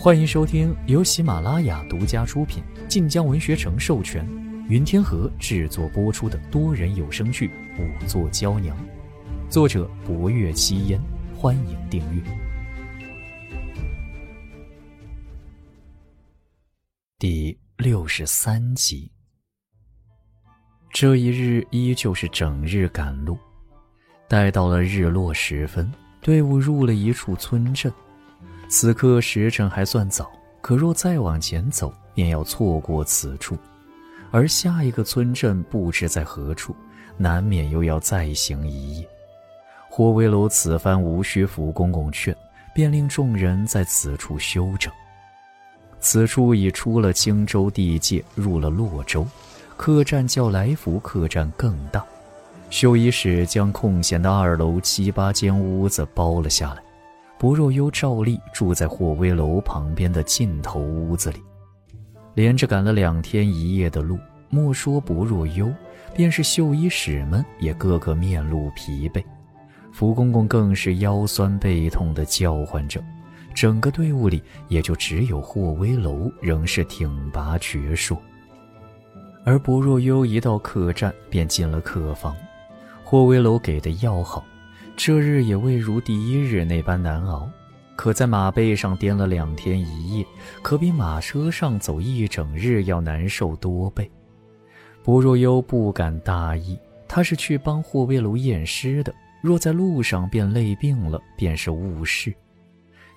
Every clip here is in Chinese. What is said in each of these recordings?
欢迎收听由喜马拉雅独家出品、晋江文学城授权、云天河制作播出的多人有声剧《五座娇娘》，作者：博月七烟。欢迎订阅。第六十三集。这一日依旧是整日赶路，待到了日落时分，队伍入了一处村镇。此刻时辰还算早，可若再往前走，便要错过此处。而下一个村镇不知在何处，难免又要再行一夜。霍威楼此番无需福公公劝，便令众人在此处休整。此处已出了青州地界，入了洛州。客栈较来福客栈更大，绣衣使将空闲的二楼七八间屋子包了下来。不若幽照例住在霍威楼旁边的尽头屋子里。连着赶了两天一夜的路，莫说不若幽，便是绣衣使们也个个面露疲惫。福公公更是腰酸背痛地叫唤着，整个队伍里也就只有霍威楼仍是挺拔矍铄。而不若幽一到客栈便进了客房，霍威楼给的药好，这日也未如第一日那般难熬。可在马背上颠了两天一夜，可比马车上走一整日要难受多倍。不若幽不敢大意，他是去帮霍威楼验尸的，若在路上便累病了，便是误事。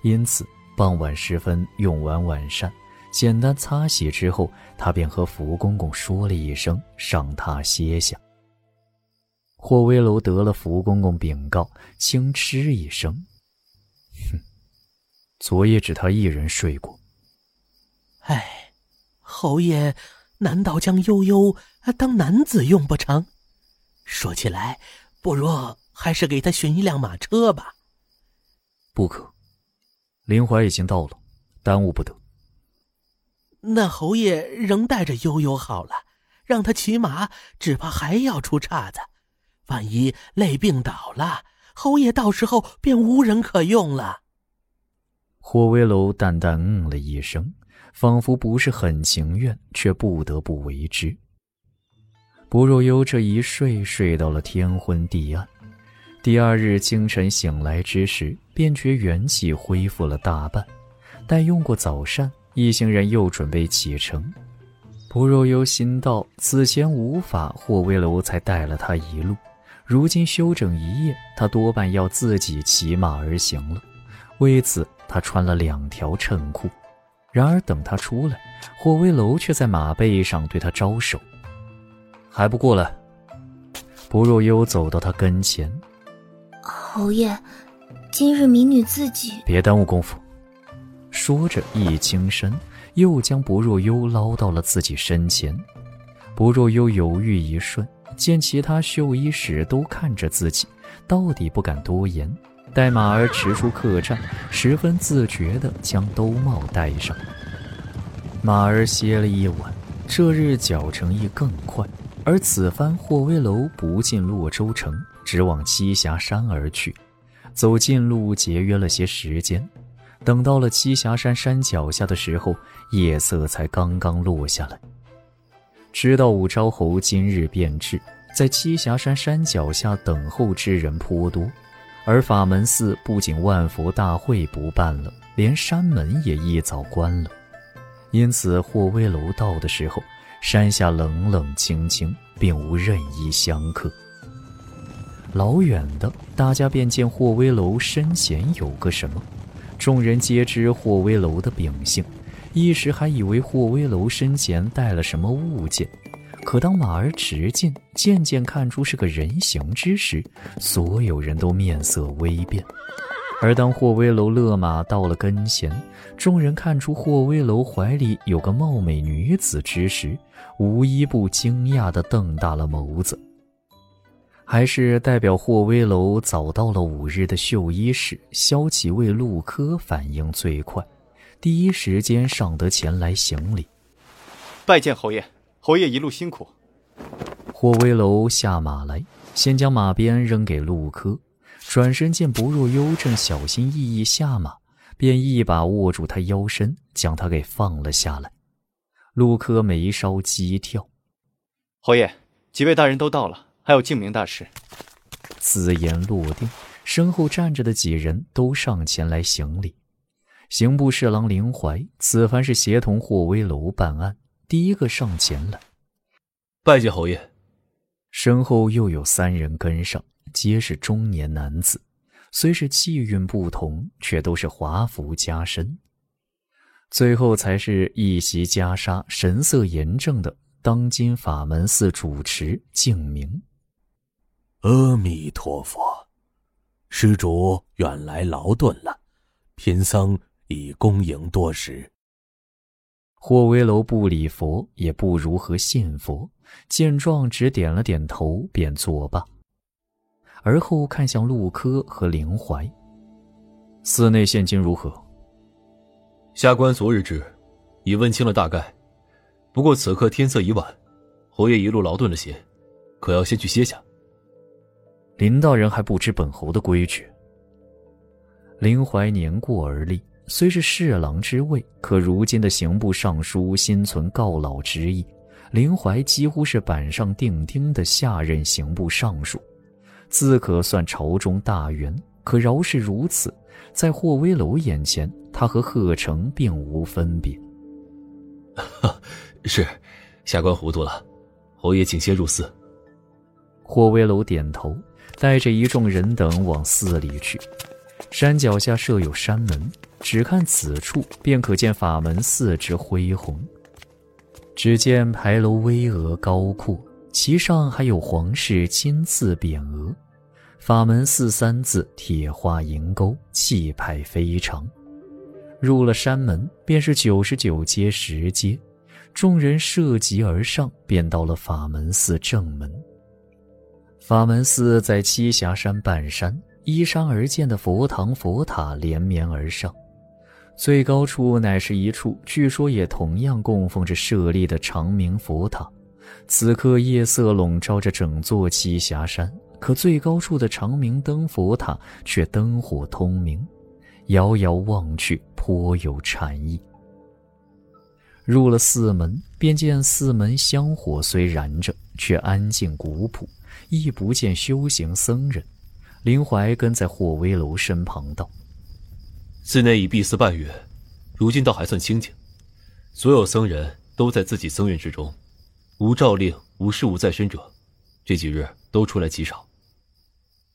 因此傍晚时分用完晚膳。简单擦洗之后，他便和福公公说了一声，上榻歇下。霍威楼得了福公公禀告，轻嗤一声：“哼，昨夜只他一人睡过。”哎，侯爷难道将悠悠当男子用不成？说起来，不若还是给他寻一辆马车吧。不可，林怀已经到了，耽误不得。那侯爷仍带着悠悠好了，让他骑马，只怕还要出岔子。万一累病倒了，侯爷到时候便无人可用了。霍威楼淡淡嗯了一声，仿佛不是很情愿，却不得不为之。不若幽这一睡，睡到了天昏地暗。第二日清晨醒来之时，便觉元气恢复了大半。待用过早膳。一行人又准备启程，不若幽心道：此前无法，霍威楼才带了他一路，如今休整一夜，他多半要自己骑马而行了。为此，他穿了两条衬裤。然而等他出来，霍威楼却在马背上对他招手：“还不过来？”不若幽走到他跟前：“侯爷，今日民女自己……别耽误功夫。”说着，一轻身，又将不若幽捞到了自己身前。不若幽犹豫一瞬，见其他绣衣使都看着自己，到底不敢多言。待马儿驰出客栈，十分自觉地将兜帽戴上。马儿歇了一晚，这日脚程亦更快。而此番霍威楼不进洛州城，直往栖霞山而去，走近路节约了些时间。等到了栖霞山山脚下的时候，夜色才刚刚落下来。知道武昭侯今日便至，在栖霞山山脚下等候之人颇多，而法门寺不仅万佛大会不办了，连山门也一早关了。因此，霍威楼到的时候，山下冷冷清清，并无任意香客。老远的，大家便见霍威楼身前有个什么。众人皆知霍威楼的秉性，一时还以为霍威楼身前带了什么物件。可当马儿驰近，渐渐看出是个人形之时，所有人都面色微变。而当霍威楼勒马到了跟前，众人看出霍威楼怀里有个貌美女子之时，无一不惊讶地瞪大了眸子。还是代表霍威楼早到了五日的绣衣使萧启卫陆科反应最快，第一时间上得前来行礼，拜见侯爷。侯爷一路辛苦。霍威楼下马来，先将马鞭扔给陆柯，转身见不若幽正小心翼翼下马，便一把握住他腰身，将他给放了下来。陆柯眉梢激跳，侯爷，几位大人都到了，还有敬明大师。此言落定，身后站着的几人都上前来行礼。刑部侍郎林怀此番是协同霍威楼办案，第一个上前来，拜见侯爷。身后又有三人跟上，皆是中年男子，虽是气韵不同，却都是华服加身。最后才是一袭袈裟、神色严正的当今法门寺主持敬明。阿弥陀佛，施主远来劳顿了，贫僧。已恭迎多时。霍威楼不礼佛，也不如何信佛。见状，只点了点头，便作罢。而后看向陆柯和林怀：“寺内现今如何？”下官昨日至，已问清了大概。不过此刻天色已晚，侯爷一路劳顿了些，可要先去歇下。林大人还不知本侯的规矩。林怀年过而立。虽是侍郎之位，可如今的刑部尚书心存告老之意，林怀几乎是板上钉钉的下任刑部尚书，自可算朝中大员。可饶是如此，在霍威楼眼前，他和贺成并无分别。是，下官糊涂了，侯爷请先入寺。霍威楼点头，带着一众人等往寺里去。山脚下设有山门。只看此处，便可见法门寺之恢宏。只见牌楼巍峨高阔，其上还有皇室金字匾额。法门寺三字铁画银钩，气派非常。入了山门，便是九十九阶石阶。众人涉级而上，便到了法门寺正门。法门寺在栖霞山半山，依山而建的佛堂佛塔连绵而上。最高处乃是一处，据说也同样供奉着舍利的长明佛塔。此刻夜色笼罩着整座栖霞山，可最高处的长明灯佛塔却灯火通明，遥遥望去颇有禅意。入了寺门，便见寺门香火虽燃着，却安静古朴，亦不见修行僧人。林怀跟在霍威楼身旁道。寺内已闭寺半月，如今倒还算清静。所有僧人都在自己僧院之中，无诏令、无事务在身者，这几日都出来极少。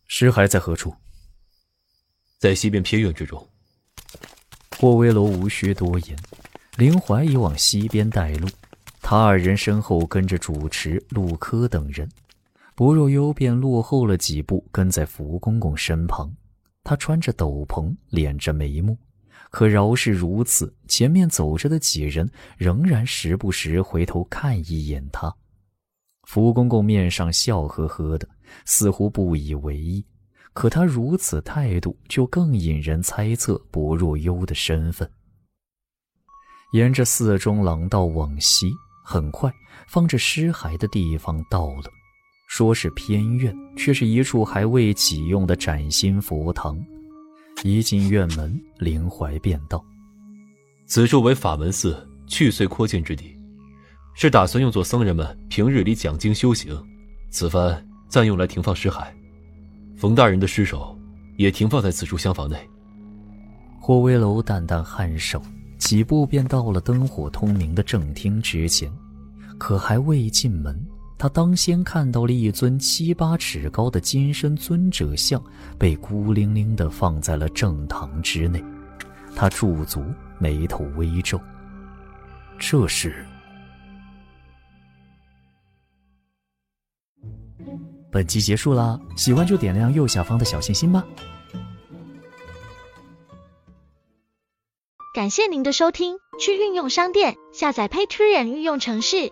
尸骸在何处？在西边偏院之中。霍威楼无需多言，林怀已往西边带路，他二人身后跟着主持陆柯等人，薄若幽便落后了几步，跟在福公公身旁。他穿着斗篷，敛着眉目，可饶是如此，前面走着的几人仍然时不时回头看一眼他。福公公面上笑呵呵的，似乎不以为意，可他如此态度，就更引人猜测薄若幽的身份。沿着寺中廊道往西，很快，放着尸骸的地方到了。说是偏院，却是一处还未启用的崭新佛堂。一进院门，林怀便道：“此处为法门寺去岁扩建之地，是打算用作僧人们平日里讲经修行。此番暂用来停放尸骸。冯大人的尸首也停放在此处厢房内。”霍威楼淡淡颔首，几步便到了灯火通明的正厅之前，可还未进门。他当先看到了一尊七八尺高的金身尊者像，被孤零零地放在了正堂之内。他驻足，眉头微皱。这是。本集结束啦，喜欢就点亮右下方的小心心吧。感谢您的收听，去运用商店下载 Patreon 运用城市。